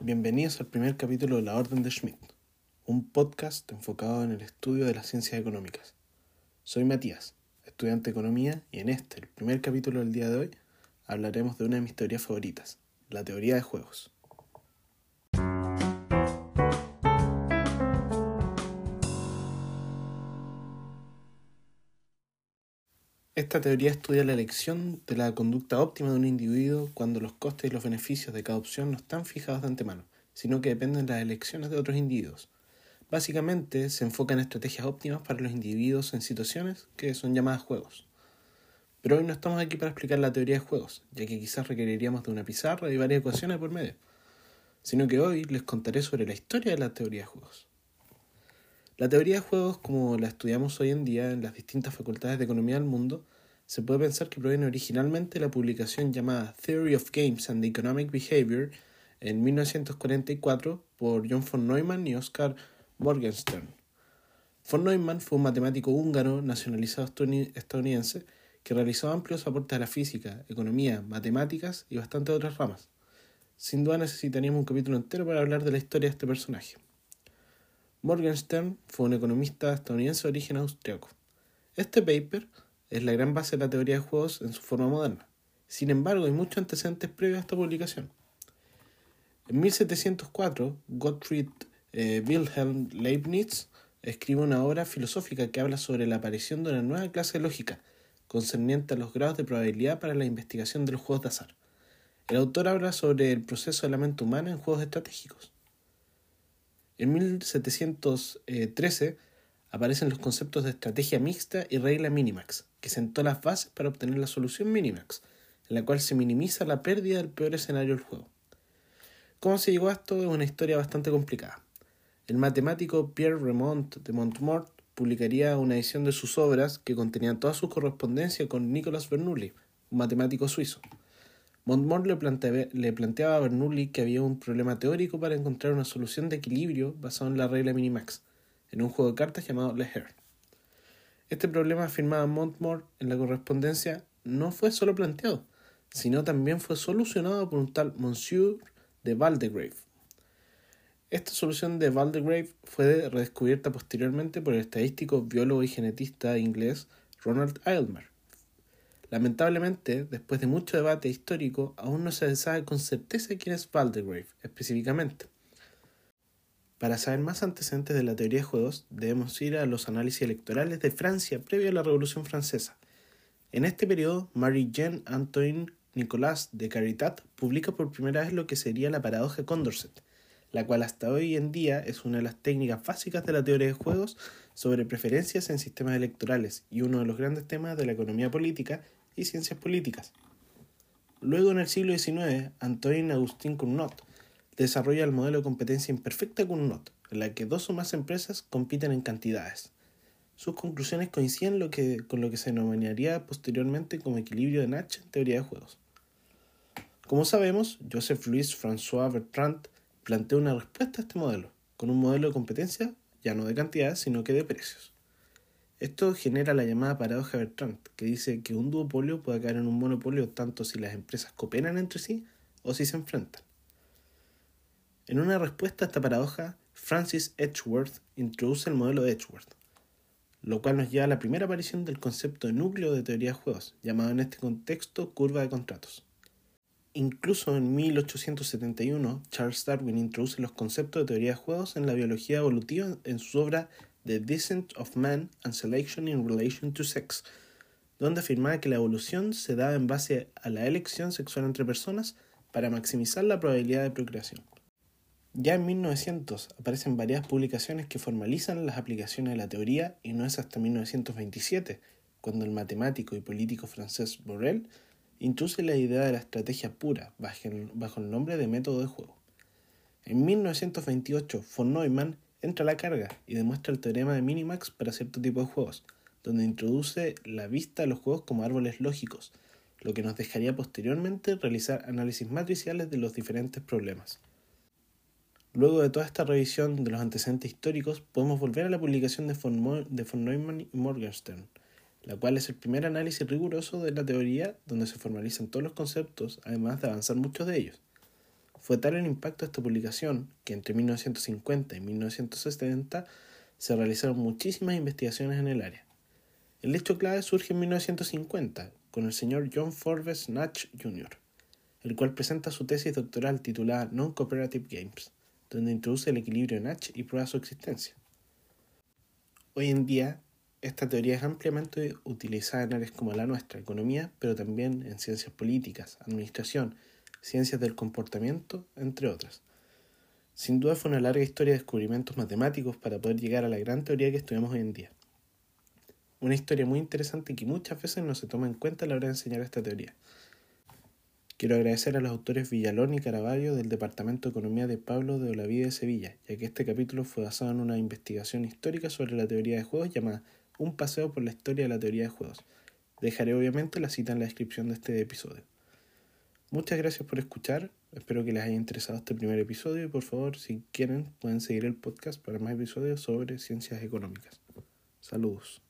Bienvenidos al primer capítulo de La Orden de Schmidt, un podcast enfocado en el estudio de las ciencias económicas. Soy Matías, estudiante de economía, y en este, el primer capítulo del día de hoy, hablaremos de una de mis teorías favoritas, la teoría de juegos. Esta teoría estudia la elección de la conducta óptima de un individuo cuando los costes y los beneficios de cada opción no están fijados de antemano, sino que dependen de las elecciones de otros individuos. Básicamente se enfoca en estrategias óptimas para los individuos en situaciones que son llamadas juegos. Pero hoy no estamos aquí para explicar la teoría de juegos, ya que quizás requeriríamos de una pizarra y varias ecuaciones por medio, sino que hoy les contaré sobre la historia de la teoría de juegos. La teoría de juegos, como la estudiamos hoy en día en las distintas facultades de economía del mundo, se puede pensar que proviene originalmente de la publicación llamada Theory of Games and Economic Behavior en 1944 por John von Neumann y Oscar Morgenstern. Von Neumann fue un matemático húngaro nacionalizado estadounidense que realizó amplios aportes a la física, economía, matemáticas y bastantes otras ramas. Sin duda necesitaríamos un capítulo entero para hablar de la historia de este personaje. Morgenstern fue un economista estadounidense de origen austriaco. Este paper es la gran base de la teoría de juegos en su forma moderna. Sin embargo, hay muchos antecedentes previos a esta publicación. En 1704, Gottfried eh, Wilhelm Leibniz escribe una obra filosófica que habla sobre la aparición de una nueva clase lógica, concerniente a los grados de probabilidad para la investigación de los juegos de azar. El autor habla sobre el proceso de la mente humana en juegos estratégicos. En 1713 aparecen los conceptos de estrategia mixta y regla minimax, que sentó las bases para obtener la solución minimax, en la cual se minimiza la pérdida del peor escenario del juego. ¿Cómo se llegó a esto? Es una historia bastante complicada. El matemático Pierre Remont de Montmort publicaría una edición de sus obras que contenían toda su correspondencia con Nicolas Bernoulli, un matemático suizo. Montmort le, planteaba a Bernoulli que había un problema teórico para encontrar una solución de equilibrio basado en la regla minimax, en un juego de cartas llamado Le Hare. Este problema, afirmaba Montmort en la correspondencia, no fue solo planteado, sino también fue solucionado por un tal Monsieur de Valdegrave. Esta solución de Valdegrave fue redescubierta posteriormente por el estadístico, biólogo y genetista inglés Ronald Aylmer. Lamentablemente, después de mucho debate histórico, aún no se sabe con certeza quién es Valdegrave específicamente. Para saber más antecedentes de la teoría de juegos, debemos ir a los análisis electorales de Francia previo a la Revolución Francesa. En este periodo, Marie-Jeanne Antoine Nicolas de Caritat publica por primera vez lo que sería la paradoja Condorcet, la cual hasta hoy en día es una de las técnicas básicas de la teoría de juegos sobre preferencias en sistemas electorales y uno de los grandes temas de la economía política y ciencias políticas. Luego, en el siglo XIX, Antoine Agustin Cournot desarrolla el modelo de competencia imperfecta con NOT, en la que dos o más empresas compiten en cantidades. Sus conclusiones coinciden lo que, con lo que se denominaría posteriormente como equilibrio de Nash en teoría de juegos. Como sabemos, Joseph Louis François Bertrand plantea una respuesta a este modelo, con un modelo de competencia ya no de cantidades, sino que de precios. Esto genera la llamada paradoja Bertrand, que dice que un duopolio puede caer en un monopolio tanto si las empresas cooperan entre sí o si se enfrentan. En una respuesta a esta paradoja, Francis Edgeworth introduce el modelo de Edgeworth, lo cual nos lleva a la primera aparición del concepto de núcleo de teoría de juegos, llamado en este contexto curva de contratos. Incluso en 1871, Charles Darwin introduce los conceptos de teoría de juegos en la biología evolutiva en su obra The Descent of Man and Selection in Relation to Sex, donde afirmaba que la evolución se da en base a la elección sexual entre personas para maximizar la probabilidad de procreación. Ya en 1900 aparecen varias publicaciones que formalizan las aplicaciones de la teoría y no es hasta 1927 cuando el matemático y político francés Borel introduce la idea de la estrategia pura bajo el nombre de método de juego. En 1928 von Neumann entra a la carga y demuestra el teorema de Minimax para cierto tipo de juegos, donde introduce la vista de los juegos como árboles lógicos, lo que nos dejaría posteriormente realizar análisis matriciales de los diferentes problemas. Luego de toda esta revisión de los antecedentes históricos, podemos volver a la publicación de von, Neumann y Morgenstern, la cual es el primer análisis riguroso de la teoría donde se formalizan todos los conceptos, además de avanzar muchos de ellos. Fue tal el impacto de esta publicación que entre 1950 y 1970 se realizaron muchísimas investigaciones en el área. El hecho clave surge en 1950 con el señor John Forbes Natch Jr., el cual presenta su tesis doctoral titulada Non-Cooperative Games, donde introduce el equilibrio Natch y prueba su existencia. Hoy en día, esta teoría es ampliamente utilizada en áreas como la nuestra, economía, pero también en ciencias políticas, administración, ciencias del comportamiento, entre otras. Sin duda fue una larga historia de descubrimientos matemáticos para poder llegar a la gran teoría que estudiamos hoy en día. Una historia muy interesante que muchas veces no se toma en cuenta a la hora de enseñar esta teoría. Quiero agradecer a los autores Villalón y Caraballo del Departamento de Economía de Pablo de Olavide de Sevilla, ya que este capítulo fue basado en una investigación histórica sobre la teoría de juegos llamada Un paseo por la historia de la teoría de juegos. Dejaré obviamente la cita en la descripción de este episodio. Muchas gracias por escuchar, espero que les haya interesado este primer episodio y por favor, si quieren, pueden seguir el podcast para más episodios sobre ciencias económicas. Saludos.